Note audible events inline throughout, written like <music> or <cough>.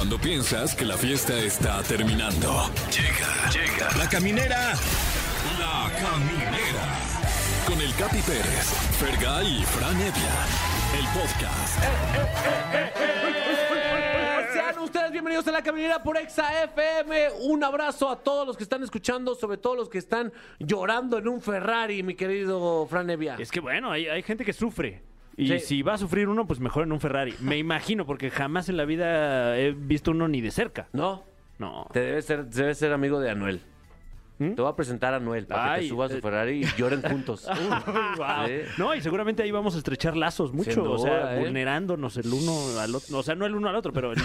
Cuando piensas que la fiesta está terminando. Llega, llega. La caminera. La caminera. Con el Capi Pérez, Fergay y Fran Evia. El podcast. Sean ustedes bienvenidos a la caminera por Exa FM. Un abrazo a todos los que están escuchando, sobre todo los que están llorando en un Ferrari, mi querido Fran Evia. Es que bueno, hay, hay gente que sufre. Y Sí. si va a sufrir uno, pues mejor en un Ferrari. Me imagino, porque jamás en la vida he visto uno ni de cerca. No, No. te debes ser, debes ser amigo de Anuel. ¿Mm? Te voy a presentar a Anuel para que te Ay, suba a su eh. Ferrari y lloren juntos. <laughs> Sí. No, y seguramente ahí vamos a estrechar lazos mucho, o sea, ¿eh? vulnerándonos el uno al otro. O sea, no el uno al otro, pero el-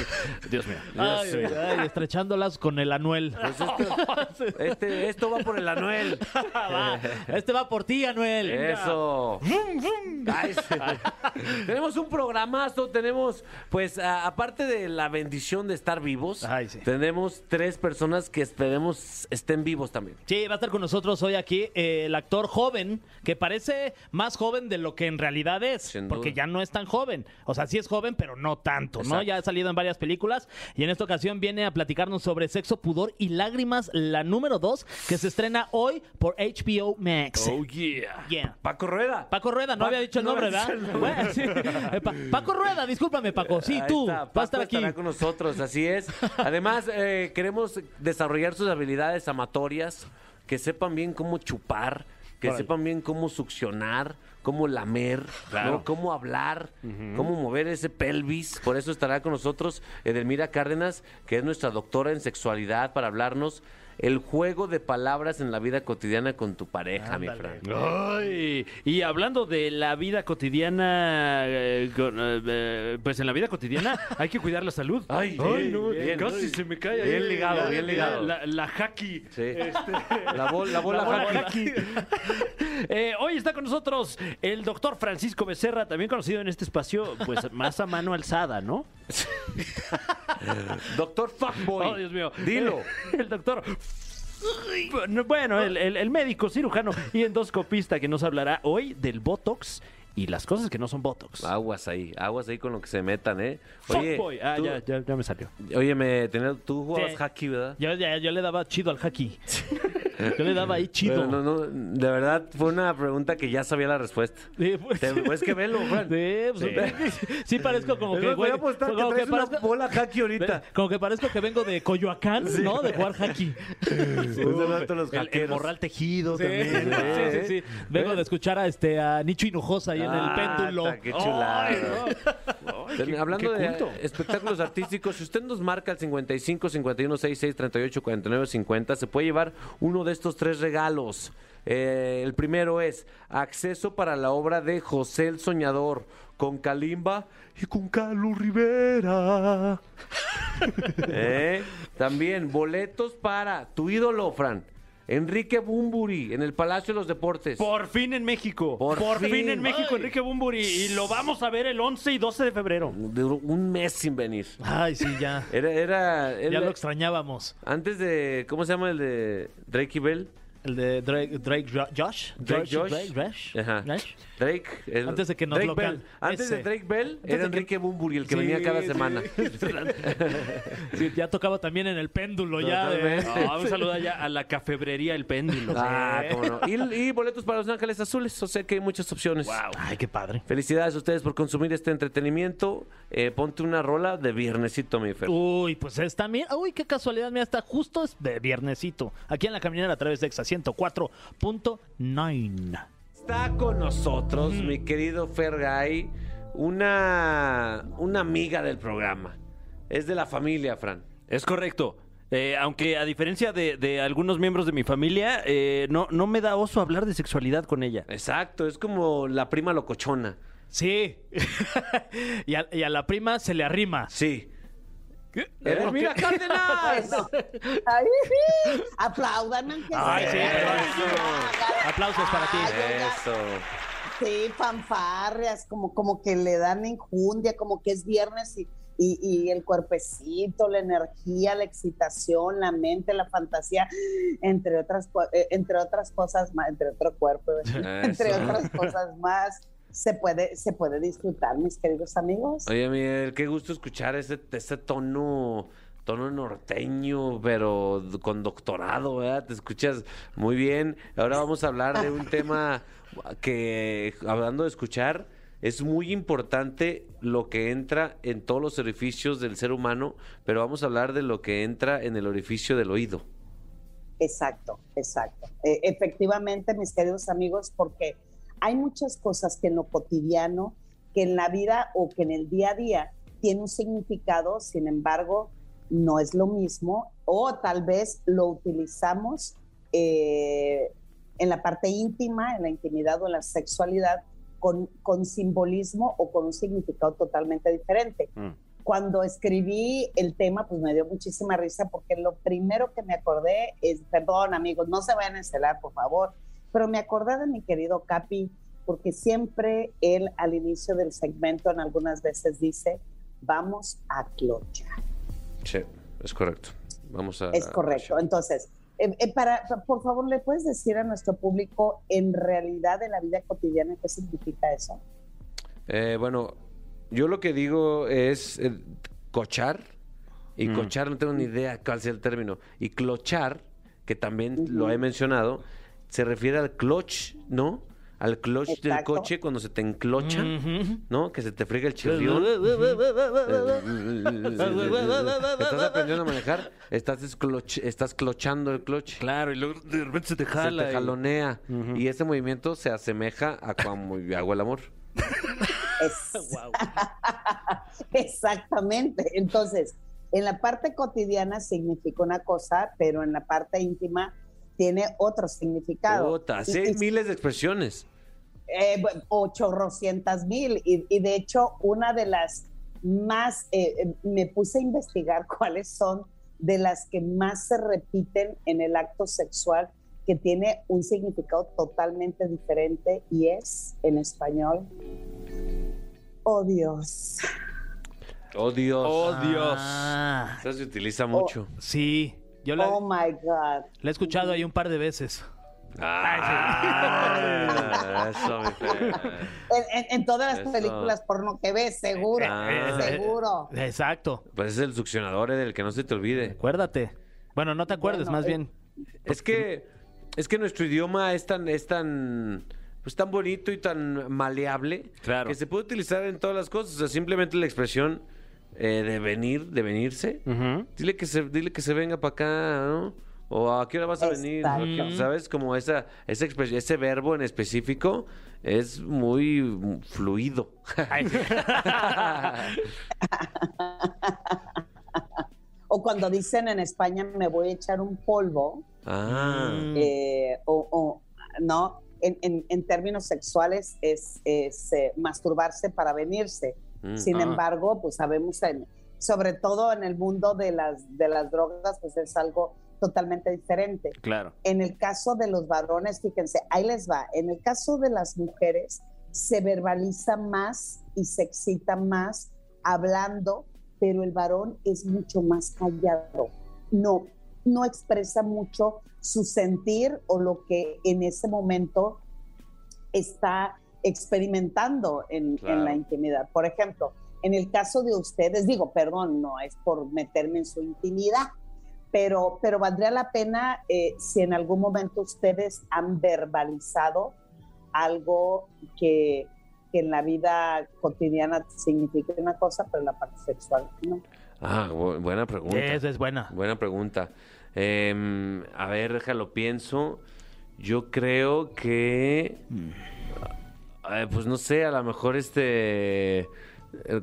Dios mío. Ay, Dios mío. ay, estrechándolas con el Anuel. Pues esto, <laughs> este- esto va por el Anuel. Va, <laughs> este va por ti, Anuel. Eso. Tenemos un programazo, tenemos, pues, a- aparte de la bendición de estar vivos, Ay, sí. tenemos tres personas que esperemos estén vivos también. Sí, va a estar con nosotros hoy aquí eh, el actor joven, que parece más joven de lo que en realidad es, Sin porque duda. ya no es tan joven. O sea, sí es joven, pero no tanto, ¿no? Exacto. Ya ha salido en varias películas y en esta ocasión viene a platicarnos sobre Sexo, Pudor y Lágrimas, la número 2, que se estrena hoy por HBO Max. Oh, yeah. Yeah. Paco Rueda. Paco Rueda, no Pa- había dicho el no nombre, había ¿verdad? el nombre. Bueno, sí. Eh, Pa- Paco Rueda, discúlpame, Paco. Sí, Ahí tú. está, vas a estar Paco aquí. estará con nosotros, así es. Además, eh, queremos desarrollar sus habilidades amatorias, que sepan bien cómo chupar, que Órale. sepan bien cómo succionar, cómo lamer, Claro. ¿no? cómo hablar, cómo mover ese pelvis. Por eso estará con nosotros Edelmira Cárdenas, que es nuestra doctora en sexualidad, para hablarnos el juego de palabras en la vida cotidiana con tu pareja, mi. Fran. Ay, y hablando de la vida cotidiana, eh, con, eh, eh, pues en la vida cotidiana <laughs> hay que cuidar la salud. Ay, bien, no, bien, casi ay. se me cae. ahí. Bien ligado, bien ligado. La, la haki. Sí. <laughs> La, bol- la bola La bola haki. <laughs> Eh, hoy está con nosotros el doctor Francisco Becerra, también conocido en este espacio, pues más a mano alzada, ¿no? Doctor Fuckboy. Oh, Dios mío. Dilo. El doctor. Bueno, el, el- el médico cirujano y endoscopista que nos hablará hoy del Botox y las cosas que no son Botox. Aguas ahí, aguas ahí con lo que se metan, ¿eh? Oye, Fuckboy. Ah, tú- ya, ya, ya me salió. Oye, me, tenía- tú jugabas Sí. hockey, ¿verdad? Yo, ya- yo le daba chido al haki. <laughs> Yo le daba ahí chido. Pero no, no, de verdad fue una pregunta que ya sabía la respuesta. Sí, pues, Te- pues que velo, Juan. Sí, pues, sí <laughs> parezco como que, Voy güey, a apostar que como traes una parezco- bola hockey ahorita. como que parezco que vengo de Coyoacán, ¿no? De jugar hockey. Un saludo a los El, el hackeros. morral tejido Sí, también. ¿eh? sí, sí, sí. Vengo de escuchar a este a Nicho Hinojosa ahí en el Ah, péndulo. ta, qué chulada. Ay, no. Ten- Hablando qué de culto. espectáculos artísticos, si usted nos marca al 55 51 66 38 49 50, se puede llevar uno de estos tres regalos. Eh, el primero es acceso para la obra de José el Soñador con Kalimba y con Carlos Rivera. <laughs> Eh, También boletos para tu ídolo, Fran. Enrique Bumburi en el Palacio de los Deportes. Por fin en México. Por Por, fin. fin. en México, Ay. Enrique Bumburi. Y lo vamos a ver el 11 y 12 de febrero. Duró un mes sin venir. Ay, sí, ya. Era, era, Ya era- lo extrañábamos. antes de, ¿cómo se llama el de Drake y Bell? El de Drake, Drake Jo- Josh. Drake Josh. Drake Josh. Ajá. Josh. Drake. el- Antes de que nos Drake local- Bell. Antes ese. de Drake Bell Antes era de que- Enrique Bumburi, el que Sí, venía cada sí. semana. <laughs> Sí, ya tocaba también en el péndulo ya. de-. Ah, un saludo ya a la cafebrería El Péndulo. ah, cómo no. Y, y boletos para Los Ángeles Azules. O sea que hay muchas opciones. Ay, qué padre. Felicidades a ustedes por consumir este entretenimiento. Eh, ponte una rola de viernesito, mi Fer. Uy, pues es también. Uy, qué casualidad. Mira, está justo es de viernesito. Aquí en la caminera a través de Exa 104.9. Está con nosotros, mi querido Fergay, una, una amiga del programa. Es de la familia, Fran. Es correcto. Eh, aunque a diferencia de, de algunos miembros de mi familia, eh, no, no me da oso hablar de sexualidad con ella. Exacto, es como la prima locochona. Sí. <laughs> y, a, y a la prima se le arrima. Sí. ¿Qué? ¡Edelmira Cárdenas! <laughs> Ay, aplaudan aunque Ay, sí, Aplausos para ti. Ay, oiga, Eso. Sí, fanfarrias, como, como que le dan enjundia, como que es viernes y, y, y el cuerpecito, la energía, la excitación, la mente, la fantasía, entre otras, eh, entre otras cosas más, entre otro cuerpo, entre otras cosas más, se puede, se puede disfrutar, mis queridos amigos. Oye, Miguel, qué gusto escuchar ese, ese tono, tono norteño, pero con doctorado, ¿verdad? Te escuchas muy bien. Ahora vamos a hablar de un <laughs> tema que, hablando de escuchar, es muy importante lo que entra en todos los orificios del ser humano, pero vamos a hablar de lo que entra en el orificio del oído. Exacto, exacto. Eh, efectivamente, mis queridos amigos, porque hay muchas cosas que en lo cotidiano, que en la vida o que en el día a día tiene un significado, sin embargo, no es lo mismo o tal vez lo utilizamos eh, en la parte íntima, en la intimidad o en la sexualidad con, con simbolismo o con un significado totalmente diferente. Mm. Cuando escribí el tema, pues me dio muchísima risa porque lo primero que me acordé es, perdón amigos, no se vayan a encelar, por favor, pero me acordé de mi querido Capi, porque siempre él al inicio del segmento en algunas veces dice, vamos a clochar. Sí, es correcto. Vamos a. Es correcto. Entonces, eh, eh, para, por favor, ¿le puedes decir a nuestro público en realidad en la vida cotidiana qué significa eso? Eh, bueno, yo lo que digo es eh, cochar. Y cochar, no tengo ni idea cuál sea el término. Y clochar, que también lo he mencionado, se refiere al clutch, ¿no? Al clutch del coche cuando se te enclocha. ¿no? Que se te friega el chirrión. estás aprendiendo a manejar, estás, estás clochando el clutch. Claro, y luego de repente se te Se jala. te y- jalonea. Y ese movimiento se asemeja a cuando <laughs> hago el amor. Es- <laughs> <laughs> Exactamente. Entonces, en la parte cotidiana significa una cosa, pero en la parte íntima tiene otro significado. Y- y- miles de expresiones. eh, bu- ochorrocientas mil. Y, y de hecho, una de las más, eh, eh, me puse a investigar <laughs> cuáles son de las que más se repiten en el acto sexual, que tiene un significado totalmente diferente y es en español. Oh Dios. Oh, Dios. Oh, Dios. Ah, Eso se utiliza mucho. sí. Yo la, Oh my God. la he escuchado ahí un par de veces. Ah, eso, mi fe. En, en- en todas las Eso. películas porno que ves, seguro, Ah. seguro. Exacto. Pues es el succionador eh, del que no se te olvide. Acuérdate. Bueno, no te acuerdes, Bueno, más eh, bien. Es que, es que nuestro idioma es tan, es tan, pues tan bonito y tan maleable Claro. que se puede utilizar en todas las cosas. O sea, simplemente la expresión eh, de venir, de venirse. Dile que se, dile que se venga para acá, ¿no? O a qué hora vas a venir. ¿sabes? Como esa, esa expresión, ese verbo en específico es muy fluido. <laughs> O cuando dicen en España me voy a echar un polvo, ah, eh, o, o, no, en, en- en términos sexuales es, es, eh, masturbarse para venirse. Mm. Sin Ah. embargo, pues sabemos, en- sobre todo en el mundo de las, de las drogas, pues es algo totalmente diferente. Claro. En el caso de los varones, fíjense, ahí les va. En el caso de las mujeres, se verbaliza más y se excita más hablando, pero el varón es mucho más callado. No, no expresa mucho su sentir o lo que en ese momento está experimentando en, Claro. en la intimidad. Por ejemplo, en el caso de ustedes, digo, perdón, no es por meterme en su intimidad, pero, pero valdría la pena eh, si en algún momento ustedes han verbalizado algo que, que en la vida cotidiana significa una cosa, pero en la parte sexual no. Ah, bu- buena pregunta. Esa es buena. Buena pregunta. Em, a ver, déjalo pienso. Yo creo que. Eh, pues no sé, a lo mejor este. eh,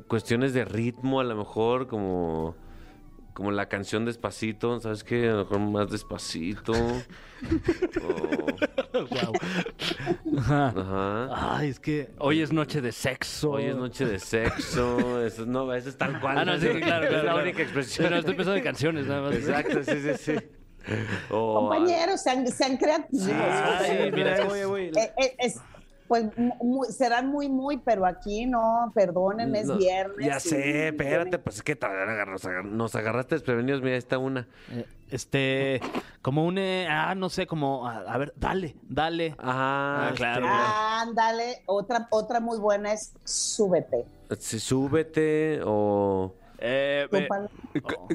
Cuestiones de ritmo, a lo mejor como. Como la canción Despacito, ¿sabes qué? A lo mejor más despacito. <laughs> O- Ajá. Ay, es que. Hoy es noche de sexo. Hoy es noche de sexo. Eso, no, eso es tal cual. Ah, no, sí, Es- claro, Es claro. la claro. única expresión. Pero estoy pensando en canciones nada más. Exacto, sí, sí, sí. O- Compañeros, sean, sean creativos. Sí, Ay, sí, mira, es voy, voy. Eh, eh, es- Pues mu- mu- serán muy, muy, pero aquí no, perdónenme, es No, viernes. Ya sé, espérate, tienen- pues es que nos agar- nos agarraste desprevenidos. Mira, está una. Eh, Este, como un, eh, ah, no sé, como, a, a ver, dale, dale. Ajá, Ah, claro. este, Ándale, otra, otra muy buena es súbete. sí, súbete o... Eh, eh,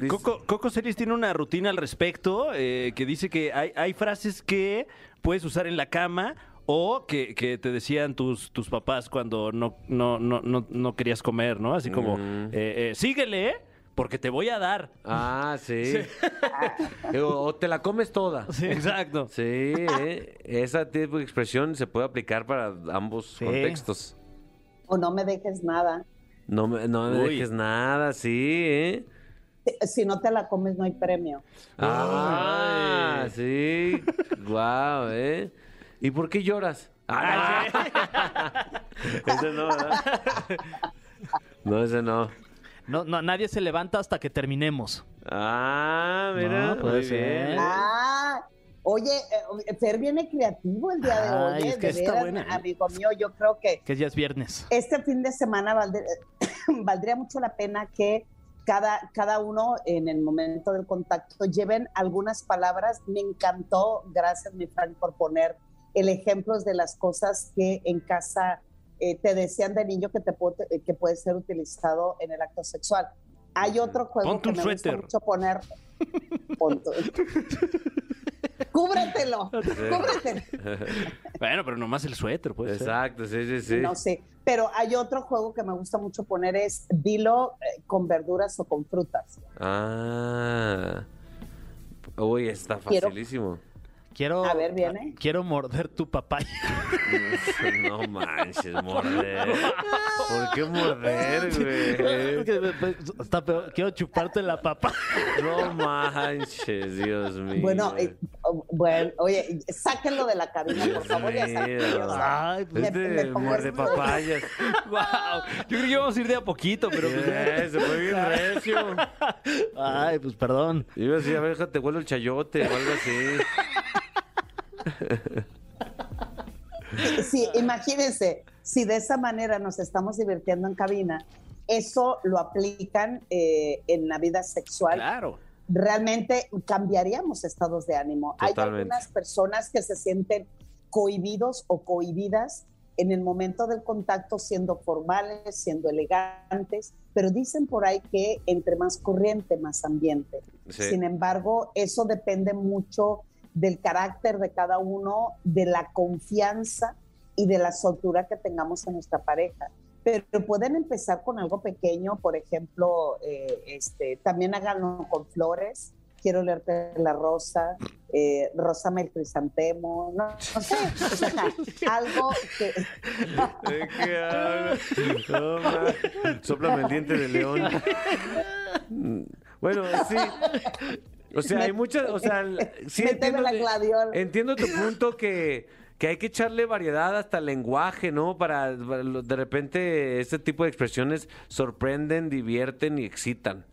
Coco, Coco Celis tiene una rutina al respecto eh, que dice que hay, hay frases que puedes usar en la cama o que, que te decían tus, tus papás cuando no, no, no, no, no querías comer, ¿no? Así como, Mm. eh, eh, síguele, porque te voy a dar. Ah, sí. <laughs> o, o te la comes toda. Sí, exacto. Sí, eh, esa tipo de expresión se puede aplicar para ambos Sí. contextos. O no me dejes nada. No me, no me dejes nada, sí, ¿eh? Si no te la comes, no hay premio. Ah, Ay. sí. <laughs> Guau, ¿eh? ¿Y por qué lloras? Ah, <laughs> ese no, ¿verdad? No, ese no. No, no, nadie se levanta hasta que terminemos. Ah, mira. No, puede muy bien. ser. Ah, oye, eh, Fer viene creativo el día de hoy. Ay, eh, es que de está veras, buena, ¿eh? Amigo mío, yo creo que Que ya es viernes. este fin de semana valde- <coughs> valdría mucho la pena que cada, cada uno en el momento del contacto lleven algunas palabras. Me encantó, gracias mi Frank por poner el ejemplo de las cosas que en casa eh, te decían de niño que, te puede, que puede ser utilizado en el acto sexual. Hay otro juego Ponte que un me gusta mucho poner. Pon tu- <laughs> Cúbretelo, cúbretelo. <laughs> Bueno, pero nomás el suéter, pues. Exacto, sí, sí, sí. No sé, pero hay otro juego que me gusta mucho poner es dilo eh, con verduras o con frutas. Ah. Uy, está facilísimo. Quiero. A ver, viene. Quiero morder tu papaya. <laughs> No manches, morder. ¿Por qué morder, güey? Está peor. Quiero chuparte la papa. No manches, Dios mío. Bueno, eh, oh, bueno, oye, sáquenlo de la cabina, por favor, ya Ay, pues, me- Este me muerde papayas. <laughs> Wow. Yo creo que íbamos a ir de a poquito, pero pues, Eh, se fue bien recio. ay, pues perdón. Iba a decir, a ver, déjate huele el chayote o algo así. Sí, imagínense, si de esa manera nos estamos divirtiendo en cabina, eso lo aplican eh, en la vida sexual. claro. realmente cambiaríamos estados de ánimo. Hay algunas personas que se sienten cohibidos o cohibidas en el momento del contacto siendo formales, siendo elegantes, pero dicen por ahí que entre más corriente, más ambiente. Sí. Sin embargo, eso depende mucho del carácter de cada uno, de la confianza y de la soltura que tengamos en nuestra pareja. Pero pueden empezar con algo pequeño, por ejemplo, eh, este, también háganlo con flores. Quiero leerte la rosa, eh, rózame el crisantemo, no, no sé, o sea, <laughs> algo que, <laughs> ¿De qué hablas? Sóplame el diente de león. <laughs> Bueno, sí. O sea, hay muchas, o sea, <laughs> sí entiendo, entiendo tu <laughs> punto que, que hay que echarle variedad hasta el lenguaje, ¿no? Para, de repente este tipo de expresiones sorprenden, divierten y excitan.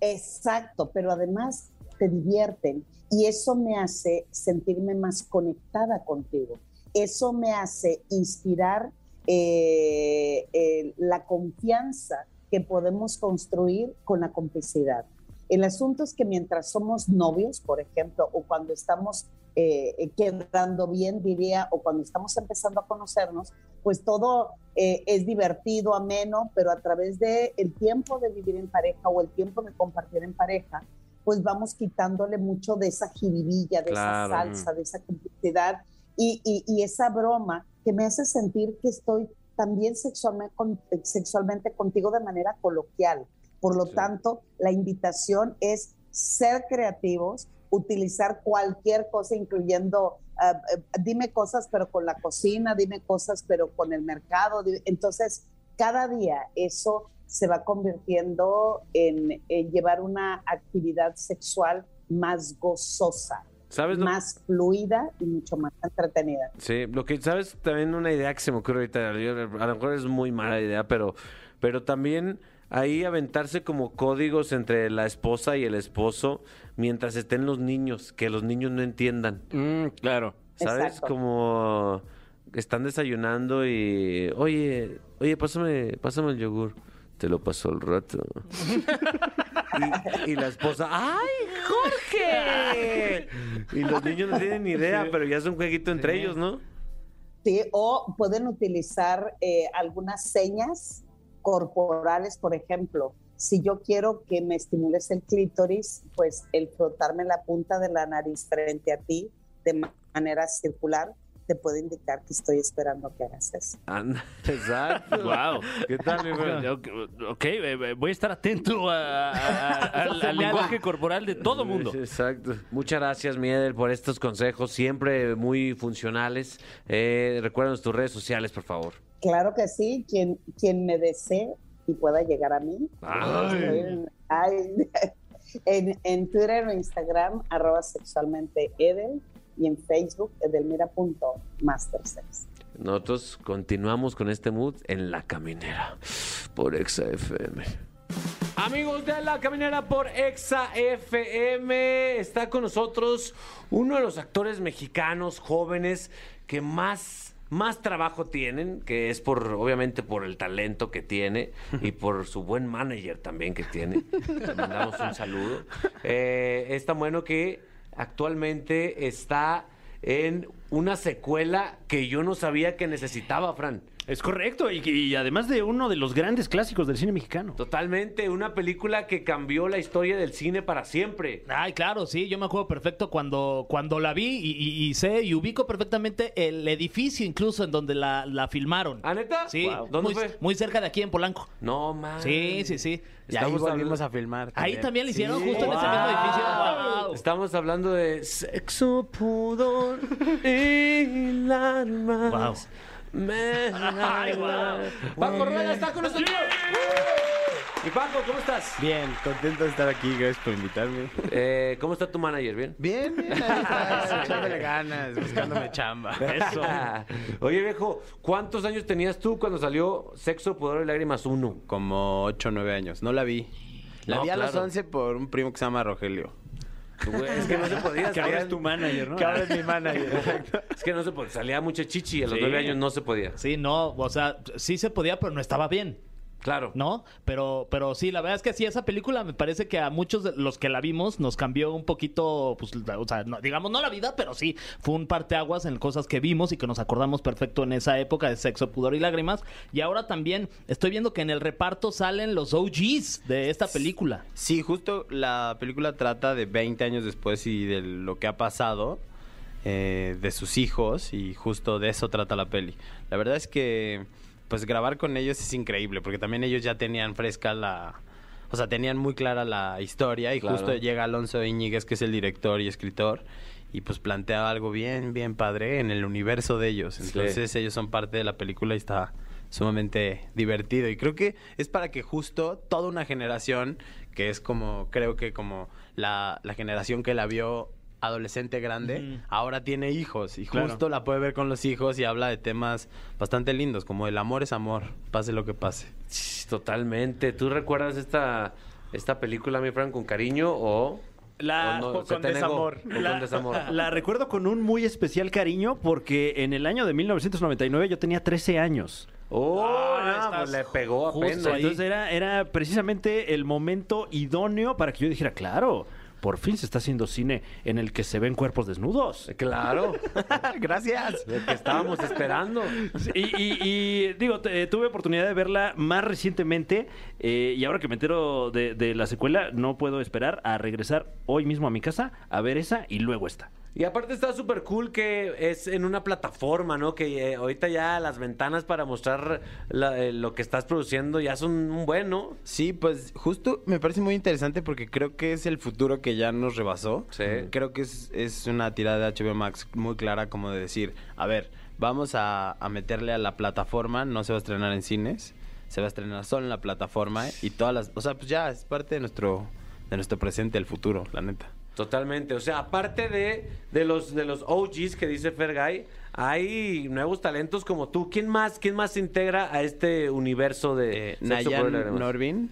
Exacto, pero además te divierten y eso me hace sentirme más conectada contigo. Eso me hace inspirar eh, eh, la confianza que podemos construir con la complicidad. El asunto es que mientras somos novios, por ejemplo, o cuando estamos eh, quedando bien, diría, o cuando estamos empezando a conocernos, pues todo eh, es divertido, ameno, pero a través del el tiempo de vivir en pareja o el tiempo de compartir en pareja, pues vamos quitándole mucho de esa jiribilla, de Claro. esa salsa, de esa complicidad y, y- y esa broma que me hace sentir que estoy también sexualmente contigo de manera coloquial. Por lo Sí. tanto, la invitación es ser creativos, utilizar cualquier cosa, incluyendo, eh, dime cosas, pero con la cocina, dime cosas, pero con el mercado. Entonces, cada día eso se va convirtiendo en, en llevar una actividad sexual más gozosa, ¿Sabes más fluida y mucho más entretenida. Sí, lo que sabes también una idea que se me ocurre ahorita, a lo mejor es muy mala idea, pero, pero también ahí aventarse como códigos entre la esposa y el esposo mientras estén los niños, que los niños no entiendan. Mm, claro. ¿Sabes? Exacto. Como están desayunando y, oye, oye, pásame, pásame el yogur. Te lo paso al rato. y, y la esposa, ¡ay, Jorge! Y los niños no tienen ni idea, pero ya es un jueguito entre ellos, ¿no? Sí, o pueden utilizar eh, algunas señas corporales, por ejemplo. Si yo quiero que me estimules el clítoris, pues el frotarme la punta de la nariz frente a ti de ma- manera circular te puede indicar que estoy esperando que hagas eso. Anda, <laughs> exacto. Wow. ¿Qué tal? Ok, ok, eh, voy a estar atento a- a- a- al, al <laughs> lenguaje corporal de todo mundo. Exacto. Muchas gracias, Miedel, por estos consejos, siempre muy funcionales. Eh, recuérdanos tus redes sociales, por favor. Claro que sí, quien, quien me desee y pueda llegar a mí. Estoy en, ay, <laughs> en, en Twitter o Instagram, arroba sexualmente Edel, y en Facebook, edelmira.mastersex. Nosotros continuamos con este mood en La Caminera por Exa FM. Amigos de La Caminera por Exa FM, está con nosotros uno de los actores mexicanos jóvenes que más, más trabajo tienen, que es por, obviamente, por el talento que tiene y <laughs> por su buen manager también que tiene. <laughs> Le mandamos un saludo. Eh, es tan bueno que actualmente está en una secuela que yo no sabía que necesitaba, Fran. Es correcto, y, y además de uno de los grandes clásicos del cine mexicano. Totalmente, una película que cambió la historia del cine para siempre. Ay, claro, sí, yo me acuerdo perfecto cuando, cuando la vi y, y- y sé y ubico perfectamente el edificio incluso en donde la, la filmaron. ¿Ah, neta? Sí, Wow. ¿Dónde muy, fue? muy cerca de aquí en Polanco. No, man. Sí, sí, sí. Y ahí Estamos volvimos a filmar. Ahí también lo hicieron Sí. justo en ese mismo edificio. Wow. Estamos hablando de sexo, pudor y lágrimas. Me da- Paco Rueda está con nosotros. Y Paco, ¿cómo estás? Bien, contento de estar aquí, gracias por invitarme. Eh, ¿Cómo está tu manager? ¿Bien? Bien, bien, ahí está, <laughs> echándole ganas, buscándome chamba. Eso. <laughs> Oye, viejo, ¿cuántos años tenías tú cuando salió Sexo, Pudor y Lágrimas 1? Como 8 o 9 años, no la vi. La No, vi a los claro. 11 por un primo que se llama Rogelio. Es que no se podía. Que ahora es tu manager, ¿no? Que ahora es mi manager. Es que no se podía. Salía mucha chichi y a los Sí. nueve años no se podía. Sí, no, o sea, sí se podía, pero no estaba bien. Claro. ¿no? Pero, pero sí, la verdad es que sí, esa película me parece que a muchos de los que la vimos nos cambió un poquito, pues, o sea, no- digamos, no la vida, pero sí, fue un parteaguas en cosas que vimos y que nos acordamos perfecto en esa época de sexo, pudor y lágrimas. Y ahora también estoy viendo que en el reparto salen los OGs de esta película. Sí, justo la película trata de 20 años después y de lo que ha pasado, eh, de sus hijos, y justo de eso trata la peli. La verdad es que, pues grabar con ellos es increíble, porque también ellos ya tenían fresca la... O sea, tenían muy clara la historia y Claro. justo llega Alonso Íñiguez, que es el director y escritor, y pues plantea algo bien, bien padre en el universo de ellos. Entonces ellos son parte de la película y está sumamente divertido. Y creo que es para que justo toda una generación, que es como, creo que como la, la generación que la vio adolescente grande, ahora tiene hijos y Claro. justo la puede ver con los hijos y habla de temas bastante lindos, como el amor es amor, pase lo que pase. Totalmente. ¿Tú recuerdas esta, esta película, mi Fran, con cariño o...? La, no, con desamor. ¿O con La, desamor? <laughs> la recuerdo con un muy especial cariño porque en el año de 1999 yo tenía 13 años. ¡Oh! Ah, no, pues le pegó apenas. Entonces era, era precisamente el momento idóneo para que yo dijera, claro, por fin se está haciendo cine en el que se ven cuerpos desnudos. Claro. <laughs> Gracias. Lo que estábamos esperando. Y, y- y, digo, te- tuve oportunidad de verla más recientemente eh, y ahora que me entero de, de la secuela, no puedo esperar a regresar hoy mismo a mi casa a ver esa y luego esta. Y aparte está súper cool que es en una plataforma, ¿no? Que eh, ahorita ya las ventanas para mostrar la- eh, lo que estás produciendo ya son un buen, ¿no? Sí, pues justo me parece muy interesante porque creo que es el futuro que ya nos rebasó. Sí. Creo que es, es una tirada de HBO Max muy clara como de decir, a ver, vamos a, a meterle a la plataforma, no se va a estrenar en cines, se va a estrenar solo en la plataforma y todas las, o sea, pues ya es parte de nuestro de nuestro presente, el futuro, la neta. Totalmente. O sea, aparte de, de los de los OGs que dice Fergay, hay nuevos talentos como tú. ¿Quién más, quién más se integra a este universo de Eh, Nayan? Norvin,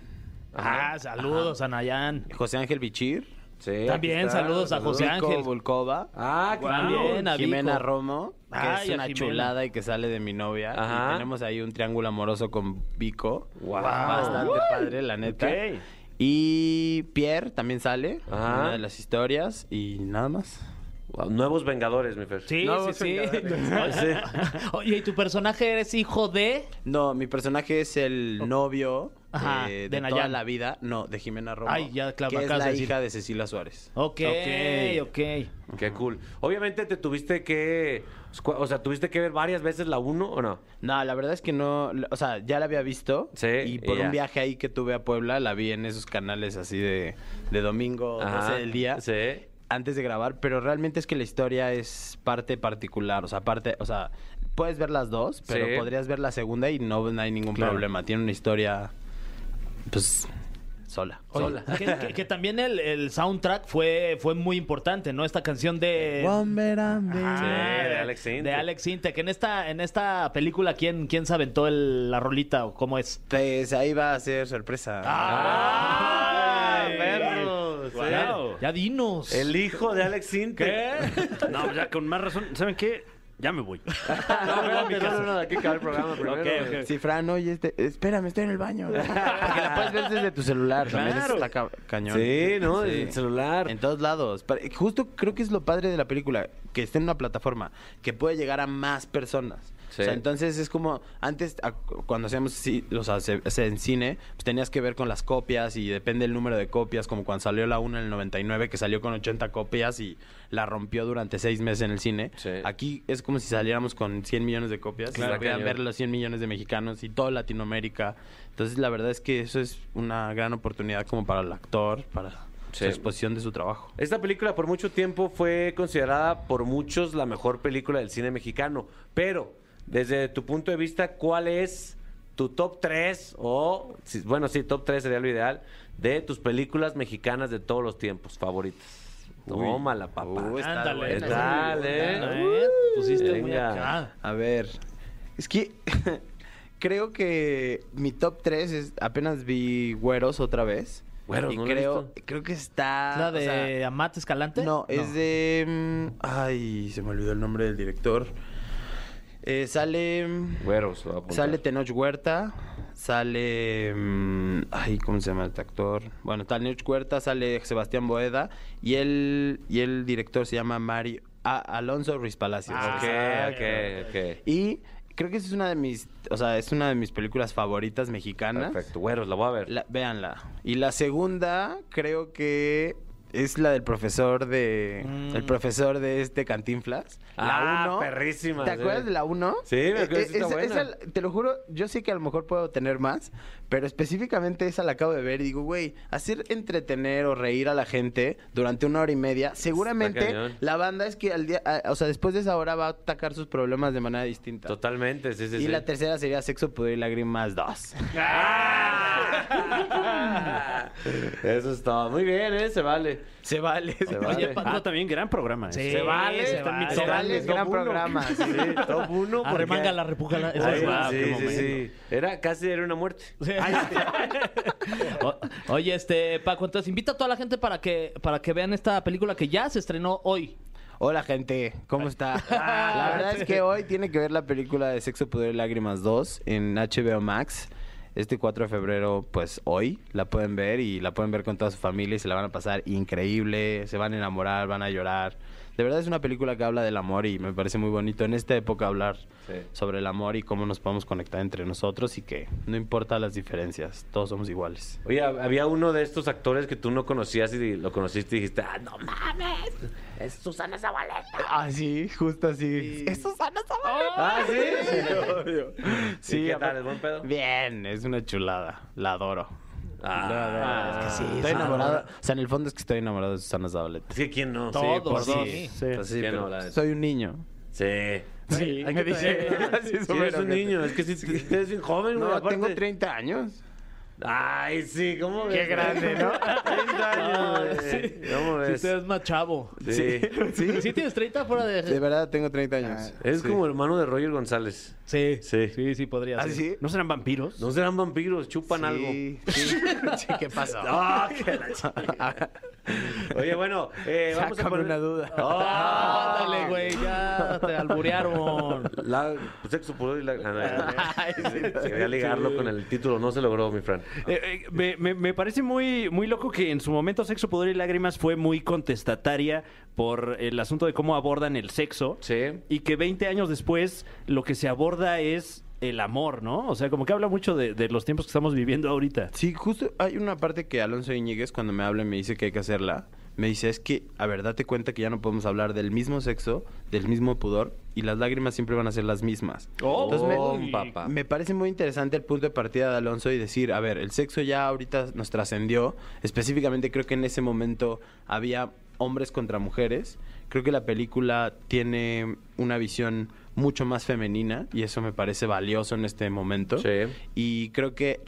Ajá. Ah, saludos a Nayan. José Ángel Bichir, Sí, También está. saludos a José Vico Ángel. Volkova. Ah, claro. También a Vico. Jimena Romo, que Ay, es una chulada y que sale de mi novia. Ajá. Y tenemos ahí un triángulo amoroso con Vico. Wow. Bastante padre, la neta. Ok. Y Pierre también sale, Ajá. una de las historias. Y nada más. Wow, Nuevos Vengadores, mi Fer. Sí, sí, sí. <laughs> Sí. Oye, ¿y tu personaje eres hijo de...? No, mi personaje es el novio Ajá, eh, de de, toda la vida. No, de Jimena Romo. Ay, ya, claro, Que es la de decir. hija de Cecilia Suárez. Ok, Ok. ok. Qué cool. Obviamente te tuviste que... O sea, ¿tuviste que ver varias veces la 1 o no? No, la verdad es que no, o sea, ya la había visto. Sí, Y por un viaje ahí que tuve a Puebla, la vi en esos canales así de, de domingo, Ajá. 12 del día. Sí. Antes de grabar, pero realmente es que la historia es parte particular, o sea, parte, o sea, puedes ver las dos, pero Sí. podrías ver la segunda y no, no hay ningún Claro. problema. Tiene una historia, pues, sola. Oye, sola. que, que- que <laughs> también el, el soundtrack fue, fue muy importante, ¿no? Esta canción de... One better Sí, Ah, de Alex Sintek. De Alex Sintek. En esta, en esta película, ¿quién, quién se aventó el- la rolita o cómo es? Pues ahí va a ser sorpresa. ¡Ah, ¡Ay! perros! Sí. Ya, ya dinos. El hijo de Alex Sintek. ¿Qué? <laughs> No, ya con más razón. ¿Saben qué? Ya me voy. <laughs> No, no, no, no, no, aquí acaba el programa primero. Ok, ok. Si Fran, oye, este, espérame, estoy en el baño. <laughs> Porque la puedes ver desde tu celular. También Claro. está ca- cañón. Sí, ¿no? Sí. El celular. En todos lados. Pa- Justo creo que es lo padre de la película, que esté en una plataforma, que puede llegar a más personas. Sí. O sea, entonces es como antes cuando hacíamos ci- o sea, se- se- en cine, pues tenías que ver con las copias y depende del número de copias, como cuando salió la 1 en el 99 que salió con 80 copias y la rompió durante seis meses en el cine. Sí. Aquí es como si saliéramos con 100 millones de copias Claro, y ver los 100 millones de mexicanos y toda Latinoamérica. Entonces la verdad es que eso es una gran oportunidad como para el actor, para Sí. su exposición de su trabajo. Esta película por mucho tiempo fue considerada por muchos la mejor película del cine mexicano. Pero, desde tu punto de vista, ¿cuál es tu top 3 o, si- bueno, sí, top 3 sería lo ideal, de tus películas mexicanas de todos los tiempos favoritas? Tómala, papá. Uy, está Ándale. buena ¿Qué esa tal, pregunta. eh? ¿Eh? Pusiste muy Venga. acá. A ver, es que <laughs> creo que mi top 3 es apenas vi Güeros otra vez. Güeros, y no la creo, visto. creo que está ¿La o de sea, Amat Escalante? No, es de mm, ay, se me olvidó el nombre del director. Eh, sale Güeros, lo voy a apuntar. Sale Tenoch Huerta, sale... mm, ay, ¿cómo se llama este actor? Bueno, está Tenoch Huerta, sale Sebastián Boeda y el, y el director se llama Mario... ah, Alonso Ruiz Palacios. Ok, Ah, ok, ok. Y creo que esa es una de mis... O sea, es una de mis películas favoritas mexicanas. Perfecto. Güeros, la voy a ver. La- véanla. Y la segunda, creo que es la del profesor de... Mm. El profesor de este Cantinflas. Ah, la 1. perrísima, ¿Te sí. acuerdas de la 1? Sí, me acuerdo, sí está buena. te lo juro, yo sé que a lo mejor puedo tener más, pero específicamente esa la acabo de ver y digo, güey, hacer entretener o reír a la gente durante una hora y media, seguramente la banda es que al día, a- o sea, después de esa hora va a atacar sus problemas de manera distinta. Totalmente, sí, sí, y sí. la tercera sería Sexo, Poder y Lágrimas 2. <laughs> Eso es todo. Muy bien, ¿eh? Se vale. Se vale. Se vale. Oye, Paco, también gran programa. ¿eh? Sí, Se vale, se vale. Se vale, top gran uno. programa. Sí, <laughs> top uno. porque- Arremanga la Ay, es guau, sí, sí. Era, casi era una muerte. <laughs> O- Oye, este, Paco, entonces invita a toda la gente para que, para que vean esta película que ya se estrenó hoy. Hola gente, ¿cómo está? <laughs> La verdad es que hoy tiene que ver la película de Sexo, Poder y Lágrimas 2 en HBO Max. Este 4 de febrero, pues hoy la pueden ver y la pueden ver con toda su familia y se la van a pasar increíble, se van a enamorar, van a llorar. De verdad es una película que habla del amor y me parece muy bonito en esta época hablar Sí. sobre el amor y cómo nos podemos conectar entre nosotros y que no importa las diferencias, todos somos iguales. Oye, había uno de estos actores que tú no conocías y lo conociste y dijiste, ah, no mames, es Susana Zabaleta. Ah, sí, justo así. Es Susana Zabaleta. Ah, sí. <laughs> Sí, ¿Y qué tal? aparte- ¿Es buen pedo? Bien, es una chulada. La adoro. Ah, es que sí, Estoy sí. enamorado. O sea, en el fondo es que estoy enamorado de Susana Zabaleta. Sí, ¿quién no? Todos, por sí. dos. Sí. Pues sí, Sí, pero soy un niño. Sí. Sí, Hay me que. Así Sí, eres un niño. Es que sí, eres bien joven, güey. No, aparte. tengo 30 años. Ay, sí, ¿cómo ves? Qué grande, ¿no? <laughs> 30 años. Güey. ¿Cómo Si ves? te ves más chavo. Sí. ¿Sí? ¿Sí tienes 30 fuera de...? De verdad, tengo 30 años. Es Sí. como hermano de Roger González. Sí, Sí. sí, sí, podría ¿Ah, ser. sí? ¿No serán vampiros? No serán vampiros, chupan algo. <laughs> Sí, ¿qué pasó? Ah, qué la <laughs> <laughs> Oye, bueno, eh, vamos a poner... una duda. <laughs> Ándale, güey, ya te alburearon. La, sexo, pudor y la... Ah, no, Quería <laughs> ligarlo con el título, no se logró, mi Fran. Eh, eh, me, me- me parece muy, muy loco que en su momento Sexo, Poder y Lágrimas fue muy contestataria por el asunto de cómo abordan el sexo. Sí. Y que 20 años después lo que se aborda es el amor, ¿no? O sea, como que habla mucho de, de los tiempos que estamos viviendo ahorita. Sí, justo hay una parte que Alonso Iñiguez cuando me habla y me dice que hay que hacerla, me dice es que, a ver, date cuenta que ya no podemos hablar del mismo sexo, del mismo pudor, y las lágrimas siempre van a ser las mismas. Oh, Entonces me, Oh, papá. me parece muy interesante el punto de partida de Alonso y decir, a ver, el sexo ya ahorita nos trascendió, específicamente creo que en ese momento había hombres contra mujeres, creo que la película tiene una visión mucho más femenina y eso me parece valioso en este momento. Sí. Y creo que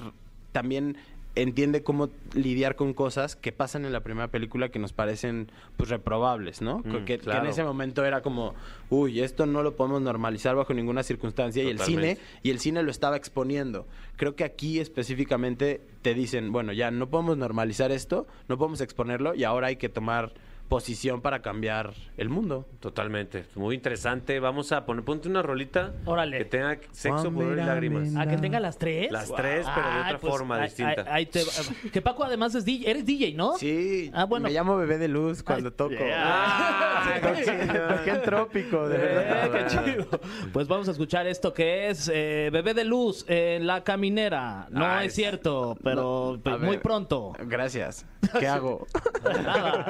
también entiende cómo lidiar con cosas que pasan en la primera película que nos parecen pues reprobables, ¿no? Mm, que, en ese momento era como, uy, esto no lo podemos normalizar bajo ninguna circunstancia y el cine y el cine lo estaba exponiendo. Creo que aquí específicamente te dicen, bueno, ya no podemos normalizar esto, no podemos exponerlo y ahora hay que tomar posición para cambiar el mundo. Totalmente. Muy interesante. Vamos a poner, ponte una rolita Órale. que tenga sexo, pudor y lágrimas. ¿A que tenga las tres? Las tres, pero de Ay, otra pues, forma distinta. ahí- ahí te va. que Paco además es DJ. Eres DJ, ¿no? Sí, Ah, bueno. me llamo Bebé de Luz cuando toco. Ah, <laughs> Toqué- toqué en trópico, de Eh, verdad. qué chido. Pues vamos a escuchar esto que es eh, Bebé de Luz en La Caminera. No Ah, es es- cierto, pero No, muy ver. pronto. Gracias. ¿Qué hago? <laughs> Nada.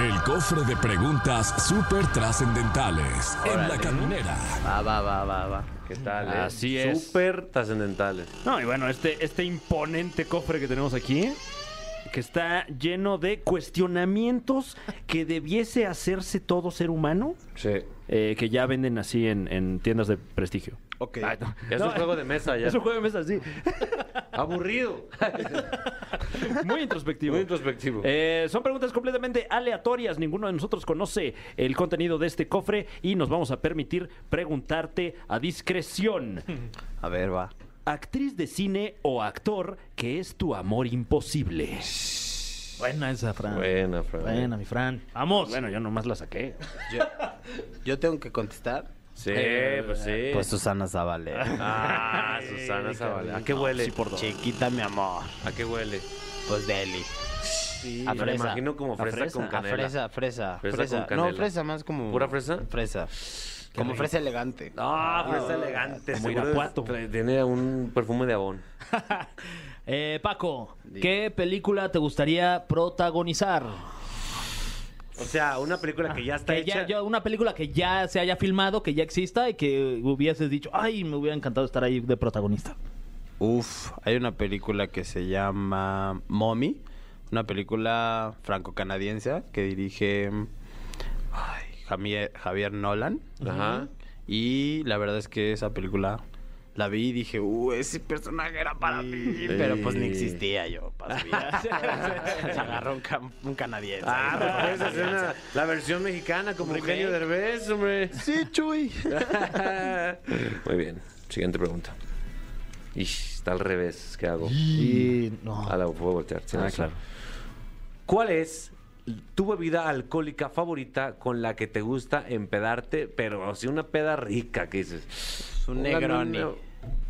El cofre de preguntas súper trascendentales en la caminera. Va, va, va, va, va. ¿Qué tal? eh? Así es. Súper trascendentales. No, y bueno, este, este imponente cofre que tenemos aquí, que está lleno de cuestionamientos que debiese hacerse todo ser humano, Sí. eh, que ya venden así en, en tiendas de prestigio. Ok. Es un juego de mesa <laughs> ya. Es un juego de mesa así, <laughs> Aburrido. <laughs> muy introspectivo. Muy introspectivo. Eh, son preguntas completamente aleatorias. Ninguno de nosotros conoce el contenido de este cofre y nos vamos a permitir preguntarte a discreción. A ver, va. Actriz de cine o actor que es tu amor imposible. Buena esa, Fran. Buena, Fran. Buena, mi Fran. Vamos. Bueno, yo nomás la saqué. Yo, yo tengo que contestar. Sí, pues sí. Pues Susana Zabaleta. Ah, Susana Zabaleta. ¿A qué huele? Chiquita, mi amor. ¿A qué huele? Pues Deli. Sí, A me fresa. imagino como fresa, fresa, con a A canela. fresa, fresa. Fresa Fresa. con canela. No, fresa más como. ¿Pura fresa? Fresa. Como fresa elegante. Ah, fresa elegante. como Irapuato. Tiene un perfume de abón. <laughs> Eh, Paco, ¿qué película te gustaría protagonizar? O sea, una película que ya está Que hecha. ya, ya- una película que ya se haya filmado, que ya exista y que hubieses dicho, ay, me hubiera encantado estar ahí de protagonista. Uf, hay una película que se llama Mommy, una película franco-canadiense que dirige ay, Javier, Javier Nolan. Ajá. Y la verdad es que esa película la vi y dije, uh, ese personaje era para mí. Pero pues ni existía yo para su vida. <laughs> Se agarró un, ca- un canadiense. Ah, pues puedes hacer una- la versión mexicana como Eugenio Derbez, hombre. Sí, Chuy. <laughs> Muy bien. Siguiente pregunta. Ish, está al revés. ¿Qué hago? Y no. Ah, la puedo voltear. sí, Ah, no claro. ¿Cuál es tu bebida alcohólica favorita con la que te gusta empedarte, pero así una peda rica que dices? Un Una- Negroni. una-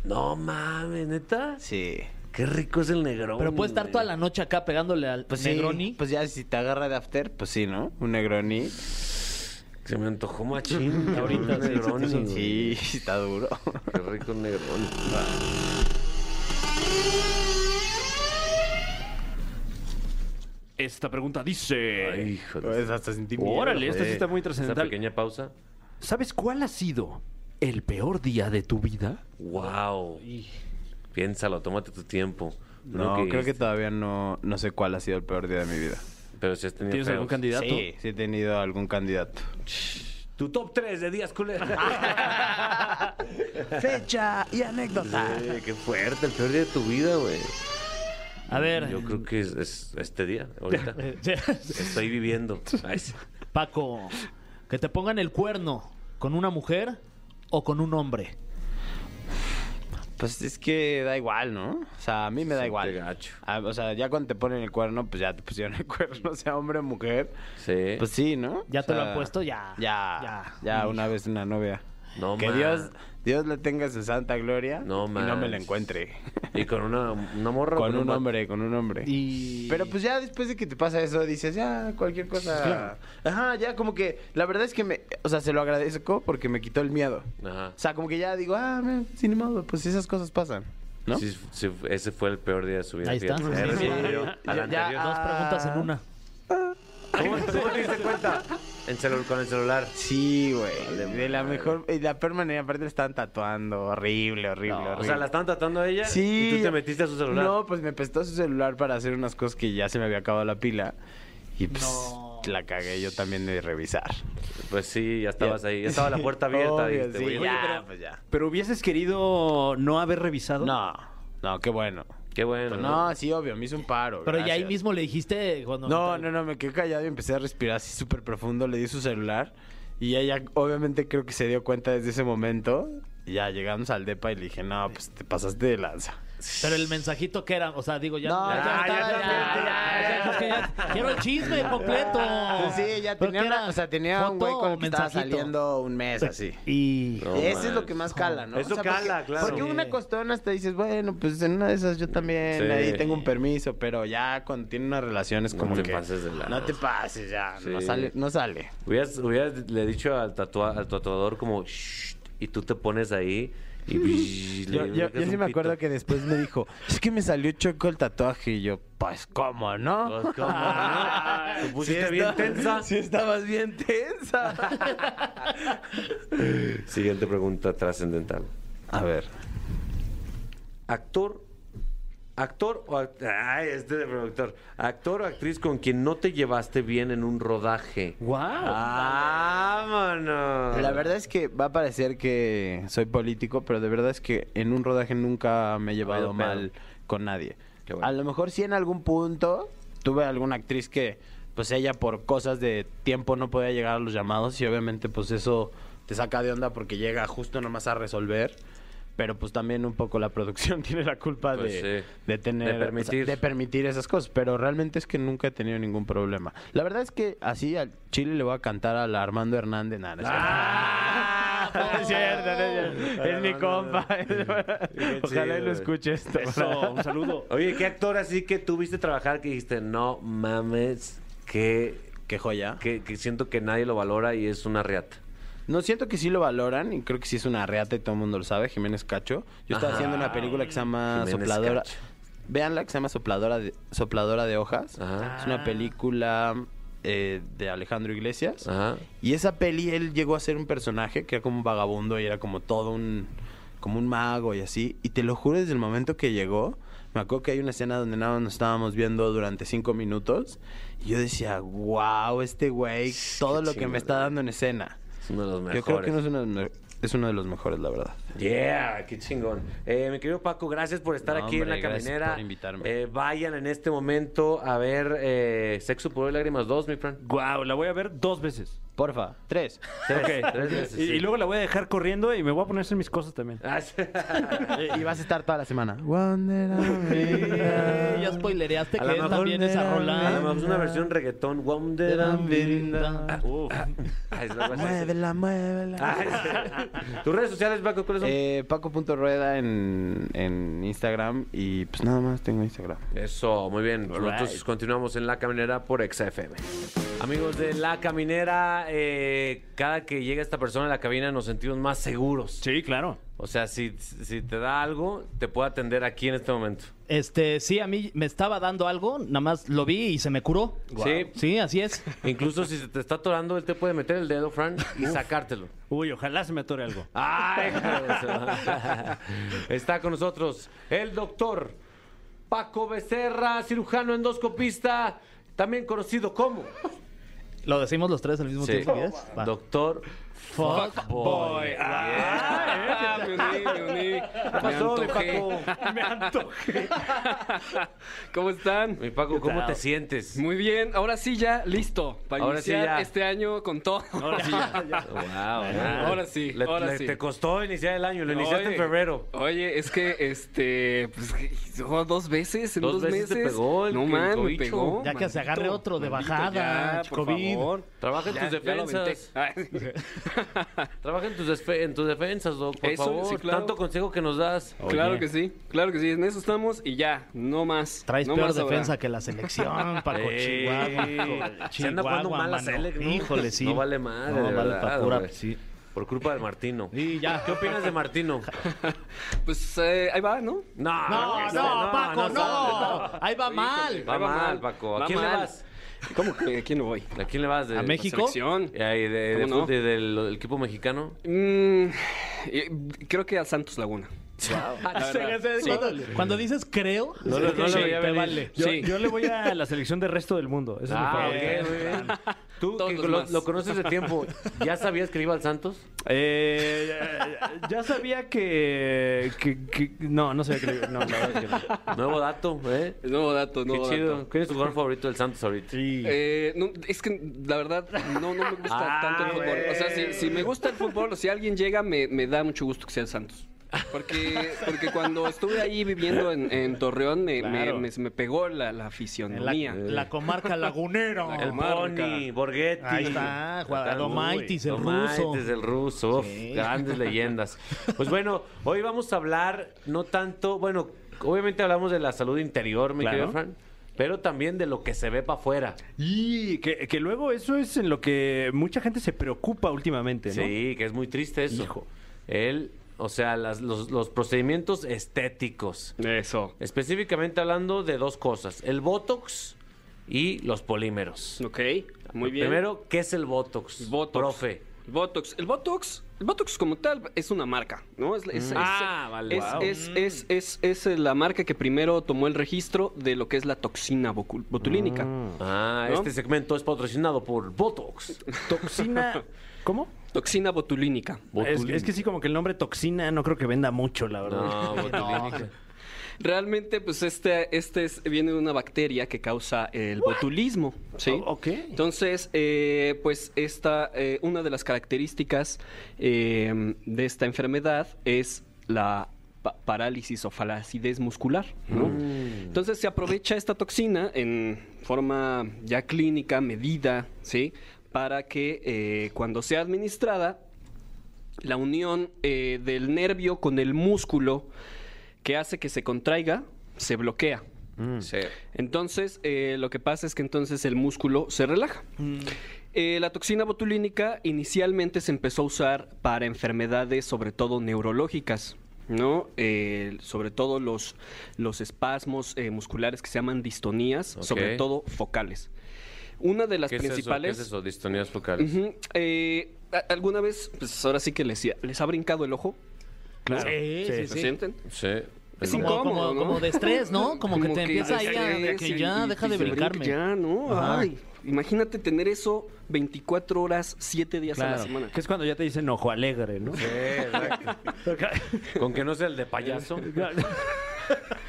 No mames, neta. Sí. Qué rico es el Negroni. Pero puede estar toda la noche acá pegándole al Pues sí, Negroni. Pues ya si te agarra de after, pues sí, ¿no? Un Negroni. Se me antojó machín. <laughs> Ahorita un sí, Negroni. sí, <laughs> está duro. Qué rico un Negroni. Esta pregunta dice... Ay, hijo de- Pues hasta sentí miedo. Órale, esta sí está muy Esa trascendental. pequeña pausa. ¿Sabes cuál ha sido el peor día de tu vida? Wow. Piénsalo, tómate tu tiempo. No, creo que todavía no, no sé cuál ha sido el peor día de mi vida. Pero si has tenido ¿Tienes algún candidato? Sí, sí he tenido algún candidato. Tu top 3 de días culeros. <laughs> fecha y anécdota. Sí, qué fuerte, el peor día de tu vida, güey. A ver. Yo creo que es, es este día, ahorita. <laughs> Estoy viviendo. Paco, que te pongan el cuerno con una mujer o con un hombre. Pues es que da igual, ¿no? O sea, a mí me da Sí, igual. gacho. Ah, o sea, ya cuando te ponen el cuerno, pues ya te pusieron el <laughs> cuerno, sea hombre o mujer. Sí. Pues sí, ¿no? Ya O te lo han puesto, ya. Ya, Ya. ya, una vez una novia. No que. Dios, Dios le tenga su santa gloria No y no me la encuentre. Y con una, una morra. con un hombre, con un hombre. Y... Pero pues ya después de que te pasa eso, dices, ya, cualquier cosa. Ajá, ya como que, la verdad es que me, o sea, se lo agradezco porque me quitó el miedo. Ajá. O sea, como que ya digo, ah, sin modo, pues esas cosas pasan, ¿no? Sí, sí, ese fue el peor día de su vida. Ahí está. fíjate. Sí, Se sí. respondió Ya-. Dos preguntas en una. ¿Cómo, cómo te diste cuenta? En celu- con el celular. Sí, güey. de la mejor, y la peor manera, aparte le estaban tatuando, horrible, horrible, horrible. O sea, la estaban tratando a ella Sí. y tú te metiste a su celular. No, pues me prestó su celular para hacer unas cosas que ya se me había acabado la pila. Y pues No. la cagué yo también de revisar. Pues sí, ya estabas ahí. Ya estaba la puerta <laughs> abierta. Obvio, dijiste, sí, ya. pues ya. Pero hubieses querido no haber revisado. No, no, qué bueno. Qué bueno. Pues no, sí, obvio, me hizo un paro. Pero ya ahí gracias. mismo le dijiste cuando... No, no, no, me quedé callado y empecé a respirar así súper profundo. Le di su celular y ella obviamente creo que se dio cuenta desde ese momento. Y ya llegamos al depa y le dije, no, pues te pasaste de lanza. Pero el mensajito que era, o sea, digo, ya... No, ya, ya, está, ya, ya, ya, ya, ya, ya, es que ya- Quiero el chisme completo. Pues sí, ya ¿Pero tenía, una- o sea, tenía un güey ¿Foto con el que estaba saliendo un mes así. Y... No Ese es lo que más cala, ¿no? Eso porque- cala, claro. Porque Sí. una costona hasta dices, bueno, pues en una de esas yo también, Sí. ahí tengo un permiso, pero ya cuando tiene una relación es No como te que... pases de lanza. No te pases ya, no sale, no sale. Hubieras, hubieras le dicho al, tatua- al tatuador como... "Shh", y tú te pones ahí y... Yo, yo- sí me acuerdo pito. que después me dijo, es que me salió choco el tatuaje y yo, pues, ¿cómo no? Pues, ¿cómo no? <laughs> Te pusiste Sí bien está- tensa. <laughs> Sí estabas bien tensa. <laughs> Siguiente pregunta trascendental. A ver. Actor, actor o act- ay, este de productor. Actor o actriz con quien no te llevaste bien en un rodaje. ¡Wow! Vámonos. La verdad es que va a parecer que soy político, pero de verdad es que en un rodaje nunca me he llevado mal con nadie. Qué bueno. A lo mejor sí en algún punto tuve alguna actriz que, pues ella por cosas de tiempo no podía llegar a los llamados y obviamente pues eso te saca de onda porque llega justo nomás a resolver. Pero pues también un poco la producción <laughs> tiene la culpa Pues de, sí. de tener De permitir. o sea, de permitir esas cosas, pero realmente es que nunca he tenido ningún problema. La verdad es que así al Chile le voy a cantar a la Armando Hernández. Nah, no es cierto. Ah, <laughs> No es cierto, no es cierto. Es mi compa. <laughs> Ojalá y lo escuche esto. Eso, un saludo. Oye, ¿qué actor así que tuviste trabajar que dijiste, no mames, que, Qué joya. que, que siento que nadie lo valora y es una riata? No siento que sí lo valoran y creo que sí es una reata y todo el mundo lo sabe, Jiménez Cacho. Yo estaba Ajá. haciendo una película que se llama Jiménez Sopladora. Cacho. Véanla, que se llama Sopladora de, Sopladora de Hojas. Ajá. Es una película eh, de Alejandro Iglesias. Ajá. Y esa peli él llegó a ser un personaje que era como un vagabundo y era como todo un como un mago y así. Y te lo juro desde el momento que llegó, me acuerdo que hay una escena donde nada más nos estábamos viendo durante cinco minutos y yo decía, wow, este güey, todo lo que me está dando en escena. Es uno de los mejores. Yo creo que no es uno, de los me- es uno de los mejores, la verdad. Yeah, qué chingón. Eh, mi querido Paco, gracias por estar No, aquí en la gracias caminera. por invitarme. Eh, vayan en este momento a ver eh, Sexo, Pudor y Lágrimas 2, mi friend. ¡Wow! La voy a ver dos veces. Porfa, tres. Tres, Ok. tres veces, y, sí. y luego la voy a dejar corriendo y me voy a poner a hacer mis cosas también. Ah, <laughs> y vas a estar toda la semana. Eh, <laughs> ya spoilereaste que es mejor- también esa A lo mejor es una versión reggaetón. Wonder algo así. muévela, muévela. Tus redes sociales, Paco, ¿cuáles son? Eh, Paco.rueda en, en Instagram y pues nada más tengo Instagram. Eso, muy bien. Nosotros right. continuamos en La Caminera por XFM. Amigos de La Caminera, eh, cada que llega esta persona a la cabina nos sentimos más seguros. Sí, claro. O sea, si, si te da algo, te puedo atender aquí en este momento. Este, sí, a mí me estaba dando algo, nada más lo vi y se me curó. Sí. Sí, así es. <laughs> Incluso si se te está atorando, él te puede meter el dedo, Fran, y sacártelo. Uy, ojalá se me atore algo. ¡Ay, <laughs> Está con nosotros el doctor Paco Becerra, cirujano endoscopista, también conocido como... ¿Lo decimos los tres al mismo Sí. tiempo? Va. Doctor Fuck boy. Ah, me uní, me uní. ¿Qué pasó, mi Paco? Me antojé. <laughs> ¿Cómo están? Mi Paco, ¿cómo te sientes? Muy bien, ahora sí ya listo para Ahora sí iniciar ya. este año con todo. Ahora sí. <laughs> Wow, Ahora sí, Le- ahora le- sí. Te costó iniciar el año, lo iniciaste en Oye, febrero. Oye, es que este pues oh, dos veces en Dos dos, veces te meses. pegó el- no man, me pegó. Ya que se agarre otro de bajada, ya, por COVID. favor. Trabaja en Ya, tus ya defensas. <laughs> Trabaja en tus, desfe- en tus defensas, Doc, por Eso, favor. sí, claro. Tanto consejo que nos das. Claro que sí, claro que sí, en eso estamos y ya, no más. Traes no peor más ahora. defensa que la selección, <laughs> Paco. Ey, Chihuahua. Se anda jugando Chihuahua, mal la mano. Selec, ¿no? Híjole, sí. No vale madre, No de vale verdad, pa' pura- sí. Por culpa de Martino. Y ya. ¿Qué opinas de Martino? <laughs> Pues eh, ahí va, ¿no? No, No, no, Paco, no. Ahí va mal. Va mal, Paco. ¿A Va quién le vas? <laughs> ¿Cómo que a quién no voy? ¿A quién le vas? De, ¿A México? Selección. Y ahí de, de, ¿Cómo no? de- del, del equipo mexicano. Mm, eh, creo que a Santos Laguna. <laughs> Ah, sí. Cuando, cuando dices creo, No no lo te venir. vale. Yo, Sí. yo le voy a la selección del resto del mundo. Ese es mi Ah, favorito. ok, muy bien. Tú, Todos que los lo, conoces de tiempo, ¿ya sabías que le iba al Santos? Eh, ya sabía que, que- que- No, no sabía que... le- No, que no. Nuevo dato, ¿eh? Nuevo dato, Qué nuevo chido. dato. ¿Quién es tu jugador favorito del Santos ahorita? Eh, no, es que la verdad no, no me gusta Ah, tanto el fútbol. O sea, si, si me gusta el fútbol o si alguien llega, me, me da mucho gusto que sea el Santos. Porque, porque cuando estuve ahí viviendo en, en Torreón, me, me- Claro. me- se me pegó la, la la, fisionomía. la comarca lagunero. El Pony, Borghetti. Ahí está, Juan- Adomaitis, el ruso. Adomaitis, el ruso. uf, Sí. grandes leyendas. Pues bueno, hoy vamos a hablar no tanto, bueno, obviamente hablamos de la salud interior, mi Claro. querido Fran, pero también de lo que se ve para afuera. Y que, que luego eso es en lo que mucha gente se preocupa últimamente, ¿no? Sí, que es muy triste eso. Hijo. Él, o sea, las- los, los procedimientos estéticos. Eso. Específicamente hablando de dos cosas, el Botox y los polímeros. Ok, muy bien. Primero, ¿qué es el Botox? Botox. Profe. Botox. El Botox, el Botox como tal es una marca, ¿no? Es, es- Ah, es- vale. es, Wow. es, es, es- es la marca que primero tomó el registro de lo que es la toxina botulínica. Ah, ¿No? este segmento es patrocinado por Botox. Toxina... ¿Cómo? Toxina botulínica. Es, es que sí, como que el nombre toxina no creo que venda mucho, la verdad. No, <laughs> botulínica. Realmente, pues este, este es- viene de una bacteria que causa el botulismo, ¿sí? Oh, ok. Entonces, eh, pues esta, eh, una de las características eh, de esta enfermedad es la pa- parálisis o flacidez muscular, ¿no? Entonces se aprovecha esta toxina en forma ya clínica, medida, ¿sí? Para que eh, cuando sea administrada, la unión eh, del nervio con el músculo que hace que se contraiga se bloquea. Sí. Entonces, eh, lo que pasa es que entonces el músculo se relaja. Eh, la toxina botulínica inicialmente se empezó a usar para enfermedades, sobre todo neurológicas. ¿no? Eh, sobre todo los, los espasmos eh, musculares que se llaman distonías, sobre todo focales. Una de las ¿Qué principales... es eso? ¿Qué es eso? Distonías focales. Ujú, eh, a- ¿Alguna vez, pues ahora sí que les, les ha brincado el ojo? Claro. Sí, sí, ¿Lo sí. sienten? Sí. Es Como, incómodo, como, ¿no? como de estrés, ¿no? <laughs> Como, que te empieza ahí a... Que ya, y- deja y de brincarme. Ya, ¿no? Ajá. Ay, imagínate tener eso 24 horas, 7 días a la Claro. semana. Que es cuando ya te dicen ojo alegre, ¿no? Sí, exacto. <laughs> Con que no sea el de payaso.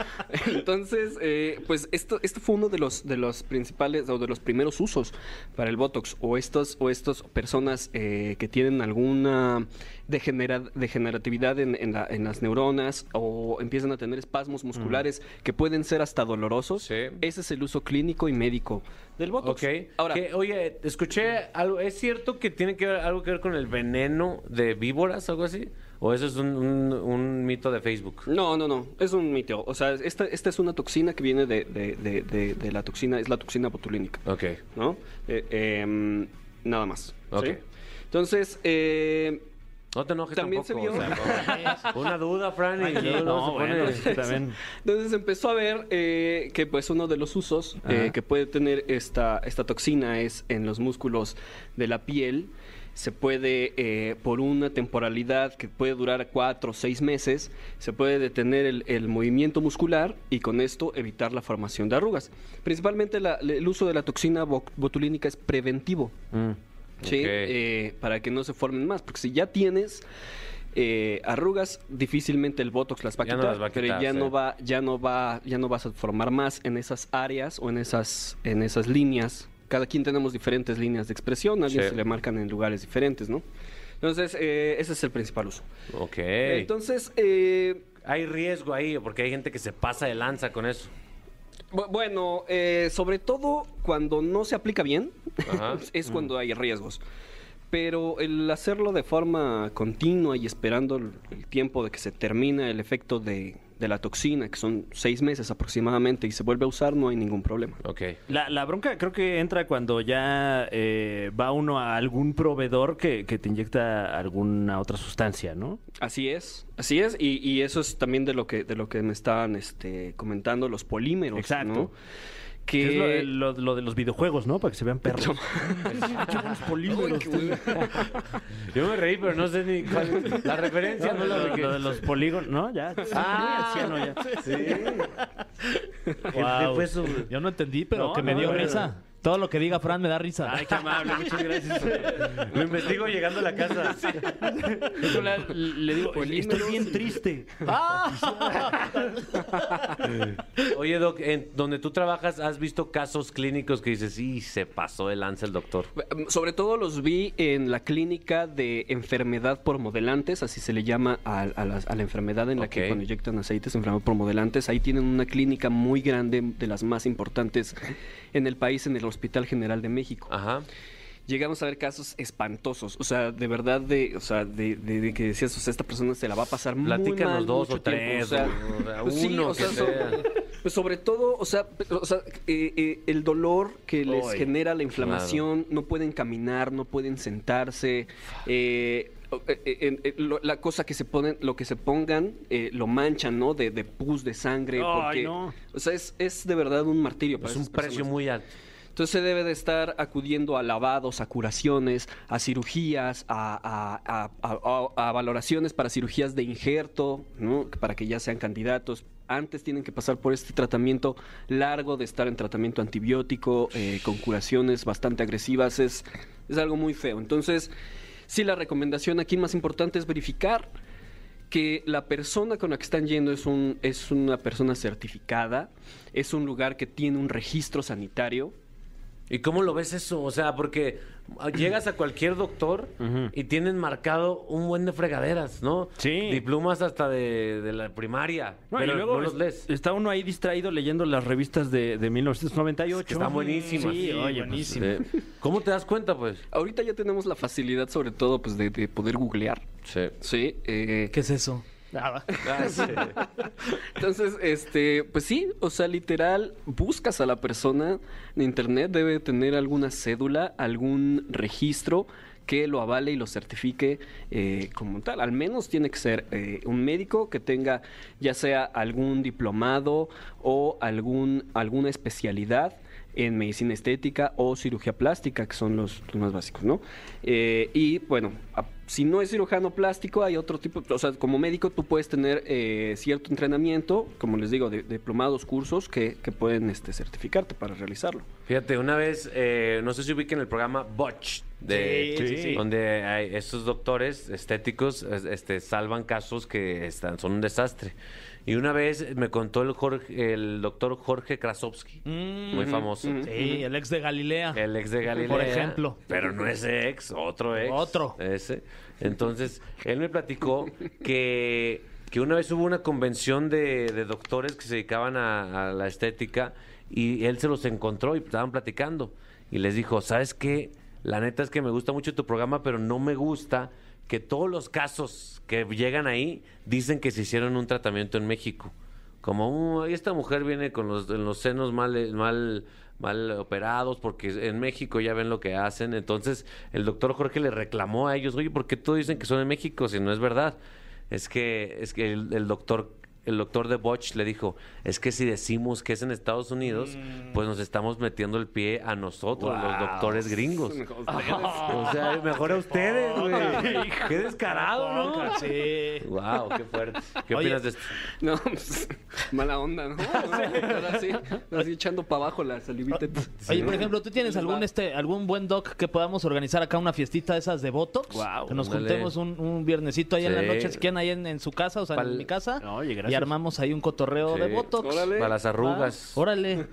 <laughs> Entonces, eh, pues esto, esto fue uno de los, de los principales o de los primeros usos para el Botox. O estos, o estas personas eh, que tienen alguna degenera- degeneratividad en, en la- en las neuronas o empiezan a tener espasmos musculares que pueden ser hasta dolorosos. Sí. Ese es el uso clínico y médico del Botox. Ok. Ahora, Que, oye, escuché algo. ¿Es cierto que tiene que ver algo que ver con el veneno de víboras, algo así? ¿O eso es un, un- un mito de Facebook? No, no, no, es un mito. O sea, esta, esta es una toxina que viene de, de- de- de- de la toxina, es la toxina botulínica, Ok. ¿no? Eh, em, nada más. Ok. ¿sí? Entonces, eh, No te enojes También tampoco. se o sea, <laughs> no. una duda, Fran, y No, se pone... bueno, es que también... entonces empezó a ver eh, que pues uno de los usos eh, que puede tener esta, esta toxina es en los músculos de la piel. Se puede, eh, por una temporalidad que puede durar cuatro o seis meses, se puede detener el, el movimiento muscular y con esto evitar la formación de arrugas. Principalmente la- el uso de la toxina bo- botulínica es preventivo. Mm. ¿sí? Eh, para que no se formen más, porque si ya tienes eh, arrugas, difícilmente el botox las va a Ya no quitar, las va a pero ya sí. no va, ya no va, ya no vas a formar más en esas áreas o en esas, en esas líneas. Cada quien tenemos diferentes líneas de expresión, a alguien Sí. se le marcan en lugares diferentes, ¿no? Entonces, eh, ese es el principal uso. Ok. Entonces, eh, hay riesgo ahí, porque hay gente que se pasa de lanza con eso. Bu- Bueno, eh, sobre todo cuando no se aplica bien, <laughs> es cuando hay riesgos. Pero el hacerlo de forma continua y esperando el, el tiempo de que se termine el efecto de, de la toxina, que son seis meses aproximadamente, y se vuelve a usar, no hay ningún problema. Ok. La, la bronca creo que entra cuando ya eh, va uno a algún proveedor que, que te inyecta alguna otra sustancia, ¿no? Así es, así es, y, y eso es también de lo que de lo que me estaban este, comentando los polímeros, Exacto. ¿no? Que es lo, de- lo- lo de los videojuegos, ¿no? Para que se vean perros. <laughs> Yo me reí, pero no sé ni cuál la referencia. No, lo, lo de los polígonos, ¿no? Ya. Ah, anciano ya. Sí. Su- Yo no entendí, pero No, que me no, dio risa. Todo lo que diga Fran me da risa. Ay, qué amable, muchas gracias. <laughs> Lo investigo llegando a la casa. <laughs> Yo le, le digo, estoy bien triste. <laughs> Oye, Doc, en donde tú trabajas, ¿has visto casos clínicos que dices, sí, se pasó de lanza el doctor? Sobre todo los vi en la clínica de enfermedad por modelantes, así se le llama a, a la, a la enfermedad en la Ok. que cuando inyectan aceites, enfermedad por modelantes. Ahí tienen una clínica muy grande, de las más importantes en el país, en el Hospital General de México. Ajá. Llegamos a ver casos espantosos, o sea, de verdad, de, o sea, de, de- de que decías, o sea, esta persona se la va a pasar muy Platícanos mal dos mucho o tres, tiempo, o sea, pues sí, uno o sea, que so- sea. pues sobre todo, o sea, o sea, eh, eh, el dolor que les genera la inflamación, no pueden caminar, no pueden sentarse, eh, o- eh, eh, eh, lo- la cosa que se ponen, lo que se pongan, eh, lo manchan, ¿no? De, de pus, de sangre, porque, no. o sea, es, es de verdad un martirio. para Es un precio personas. muy alto. Entonces se debe de estar acudiendo a lavados, a curaciones, a cirugías, a, a- a- a- a valoraciones para cirugías de injerto, ¿no? para que ya sean candidatos. Antes tienen que pasar por este tratamiento largo de estar en tratamiento antibiótico, eh, con curaciones bastante agresivas. Es, es algo muy feo. Entonces, sí, la recomendación aquí más importante es verificar que la persona con la que están yendo es, un, es una persona certificada, es un lugar que tiene un registro sanitario. ¿Y cómo lo ves eso? O sea, porque llegas a cualquier doctor y tienen marcado un buen de fregaderas, ¿no? Sí. Diplomas hasta de, de la primaria. No, pero y luego no los es- lees. está uno ahí distraído leyendo las revistas de, de 1998. Que están buenísimas. Sí, Sí, oye, buenísimo. Sí. ¿Cómo te das cuenta, pues? Ahorita ya tenemos la facilidad, sobre todo, pues, de, de poder googlear. Sí. Sí. eh, ¿Qué es eso? Nada. <laughs> Entonces, este, pues sí, o sea, literal, buscas a la persona en internet, debe tener alguna cédula, algún registro que lo avale y lo certifique eh, como tal. Al menos tiene que ser eh, un médico que tenga ya sea algún diplomado o algún, alguna especialidad en medicina estética o cirugía plástica, que son los, los más básicos, ¿no? Eh, y bueno, a- si no es cirujano plástico, hay otro tipo, o sea, como médico tú puedes tener eh, cierto entrenamiento, como les digo, de, diplomados, cursos que, que pueden este, certificarte para realizarlo. Fíjate, una vez, eh, no sé si ubiquen el programa Botch, de, Sí, sí, sí. donde hay estos doctores estéticos es- este, salvan casos que están, son un desastre. Y una vez me contó el, Jorge, el doctor Jorge Krasovsky, muy famoso. Sí, el ex de Galilea. El ex de Galilea. Por ejemplo. Pero no ese ex, otro ex. Otro. Ese. Entonces, él me platicó que, que una vez hubo una convención de, de doctores que se dedicaban a, a la estética y él se los encontró y estaban platicando. Y les dijo, ¿sabes qué? La neta es que me gusta mucho tu programa, pero no me gusta que todos los casos que llegan ahí dicen que se hicieron un tratamiento en México. Como, "Uh, esta mujer viene con los, los senos mal, eh, mal, mal operados porque en México ya ven lo que hacen. Entonces el doctor Jorge le reclamó a ellos, oye, ¿por qué todos dicen que son en México si no es verdad? Es que, es que el doctor el doctor de Bosch le dijo, es que si decimos que es en Estados Unidos, Mm. pues nos estamos metiendo el pie a nosotros, los doctores gringos. <laughs> O sea, mejor a ustedes, güey. Qué descarado, ¿no? Sí. Wow, qué fuerte. ¿Qué Oye, opinas de esto? No, pues, mala onda, ¿no? Así, así echando para abajo la salivita. Oye, por ejemplo, ¿tú tienes algún este algún buen doc que podamos organizar acá una fiestita de esas de Botox? Guau, que nos juntemos un, un viernesito ahí en la noche, si quieren ahí en, en su casa, o sea, Pal- en mi casa. Oye, gracias. Armamos ahí un cotorreo Sí. de Botox. Órale. Para las arrugas. Ah, órale.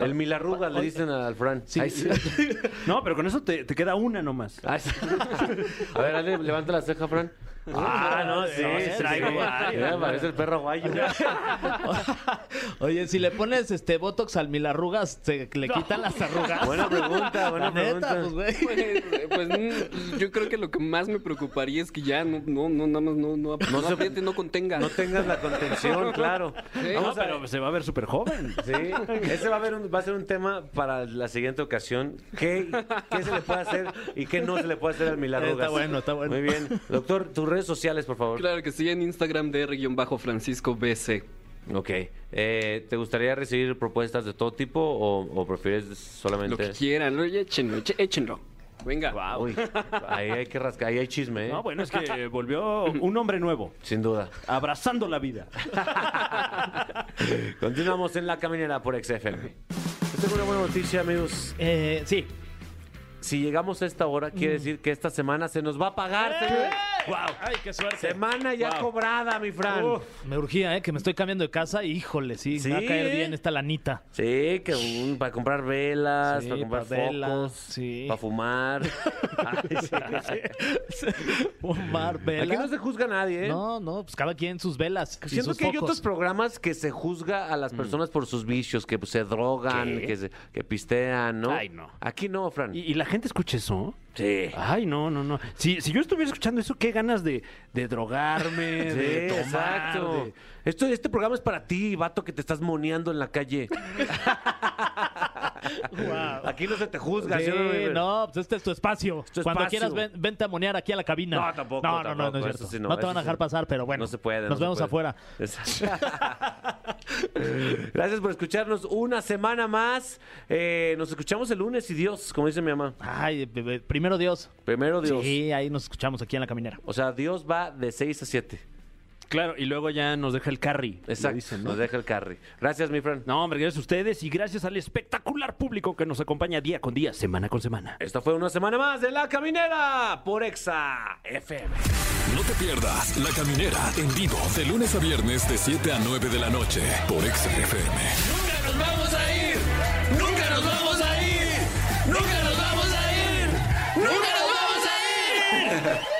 El milarrugas le dicen al Fran. Sí. Ay, sí. <laughs> No, pero con eso te, te queda una nomás. Ay, sí. <laughs> A ver, dale, levanta la ceja, Fran. Ah, no, sí, sí, traigo varios. Parece el perro aguayo. <laughs> Oye, si le pones este Botox al mil arrugas, ¿se le quitan las arrugas? Buena pregunta, buena La neta, pregunta. pues, güey. Pues, pues, mm, yo creo que lo que más me preocuparía es que ya no, no, no, nada más no, no, no, se- apriete, no contenga. No tengas la contención, <laughs> claro. Sí. No, pero se va a ver súper joven. Sí, ese va a, ver un- va a ser un tema para la siguiente ocasión. ¿Qué, ¿Qué se le puede hacer y qué no se le puede hacer al milarrugas? Está bueno, está bueno. Muy bien. Doctor, tus redes sociales, por favor. Claro que sí, en Instagram de R-Francisco BC. Ok. Eh, ¿Te gustaría recibir propuestas de todo tipo o, o prefieres Lo solamente...? que quieran, échenlo, échenlo. Venga. Uy, ahí hay que rascar, ahí hay chisme, ¿eh? No, bueno, es que volvió un hombre nuevo, Sin duda. abrazando la vida. <laughs> Continuamos en La Caminera por XFM. Tengo una buena noticia, amigos. Eh, sí. Si llegamos a esta hora, quiere decir que esta semana se nos va a pagar, señores. ¡Wow! ¡Ay, qué suerte! Semana ya Wow. cobrada, mi Fran. Uf, me urgía, ¿eh? Que me estoy cambiando de casa y híjole, sí, me va a Sí. caer bien esta lanita. Sí, que un- para comprar velas, Sí, para comprar para velas, focos, sí. para fumar. <laughs> Ay, sí. Fumar velas. Aquí no se juzga a nadie, ¿eh? No, no, pues cada quien sus velas. y Siento sus que hay focos. otros programas que se juzga a las personas por sus vicios, que pues, se drogan, que, se- que pistean, ¿no? Ay, no. Aquí no, Fran. ¿Y, y la gente escucha eso? Sí. Ay, no, no, no. Si, si yo estuviera escuchando eso, qué ganas de, de drogarme, <laughs> Sí, de tomar, exacto. de- Esto, este programa es para ti, vato, que te estás moneando en la calle. <laughs> Aquí no se te juzga, Sí, ¿sí no, pues este es tu espacio. tu Cuando espacio. quieras, ven- vente a monear aquí a la cabina. No, tampoco, No, no, no, no, es cierto. sí no, no, te van a dejar pasar, pero bueno. No se puede. no Nos vemos puede. afuera. <laughs> Gracias por escucharnos una semana más. Eh, nos escuchamos el lunes y Dios, como dice mi mamá. Ay, primero Dios. Primero Dios. Sí, ahí nos escuchamos aquí en la caminera. O sea, Dios va de 6 a 7. Claro, y luego ya nos deja el carry. Exacto. Nos deja el carry. Gracias, mi friend. No, hombre, gracias a ustedes y gracias al espectacular público que nos acompaña día con día, semana con semana. Esta fue una semana más de La Caminera por Exa FM. No te pierdas La Caminera en vivo de lunes a viernes de 7 a 9 de la noche por Exa FM. ¡Nunca nos vamos a ir! ¡Nunca nos vamos a ir! ¡Nunca nos vamos a ir! ¡Nunca nos vamos a ir!